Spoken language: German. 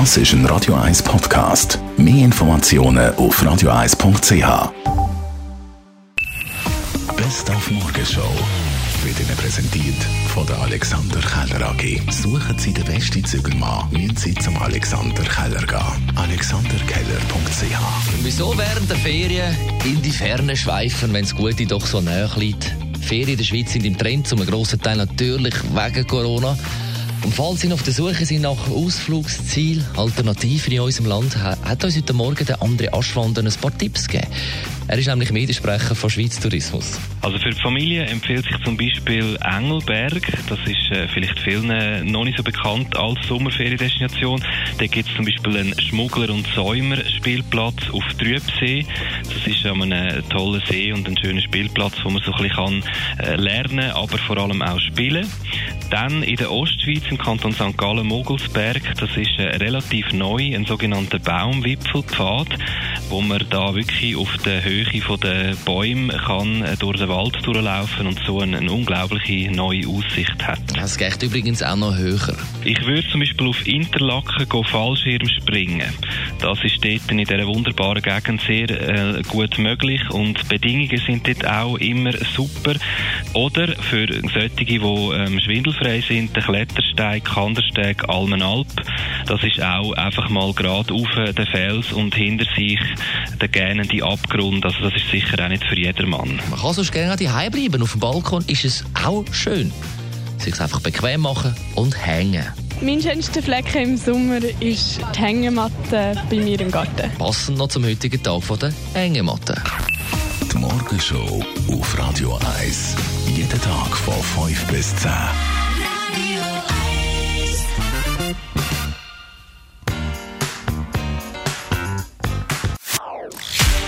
Das ist ein Radio 1 Podcast. Mehr Informationen auf radio1.ch. Best auf Morgenshow wird Ihnen präsentiert von der Alexander Keller AG. Suchen Sie den besten Zügelmann, müssen Sie zum Alexander Keller gehen. AlexanderKeller.ch Wieso während der Ferien in die Ferne schweifen, wenn es Gute doch so näher liegt? Ferien in der Schweiz sind im Trend, zum grossen Teil natürlich wegen Corona. Und falls Sie auf der Suche sind nach Ausflugsziel, Alternativen in unserem Land, hat uns heute Morgen der André Aschwander ein paar Tipps gegeben. Er ist nämlich Mediensprecher von Schweiz Tourismus. Also für die Familie empfiehlt sich zum Beispiel Engelberg. Das ist äh, vielleicht vielen noch nicht so bekannt als Sommerferiendestination. Da gibt es zum Beispiel einen Schmuggler- und Säumer-Spielplatz auf Trübsee. Das ist an einem tollen See und ein schöner Spielplatz, wo man so ein bisschen kann, äh, lernen aber vor allem auch spielen. Dann in der Ostschweiz im Kanton St. Gallen Mogelsberg. Das ist äh, relativ neu, ein sogenannter Baumwipfelpfad, wo man da wirklich auf der Höhe Höhe der Bäume kann äh, durch den Wald durchlaufen und so eine, eine unglaubliche neue Aussicht hat. Es geht übrigens auch noch höher. Ich würde zum Beispiel auf Interlaken gehen, Fallschirm springen. Das ist dort in dieser wunderbaren Gegend sehr äh, gut möglich und die Bedingungen sind dort auch immer super. Oder für solche, die ähm, schwindelfrei sind, der Klettersteig, Kandersteg, Almenalp, das ist auch einfach mal gerade auf den Fels und hinter sich der gähnende Abgrund. Also das ist sicher auch nicht für jedermann. Man kann sonst gerne daheim bleiben. Auf dem Balkon ist es auch schön. Sich einfach bequem machen und hängen. Mein schönster Fleck im Sommer ist die Hängematte bei mir im Garten. Passend noch zum heutigen Tag von der Hängematte. Die Morgenshow auf Radio 1. Jeden Tag von 5 bis 10.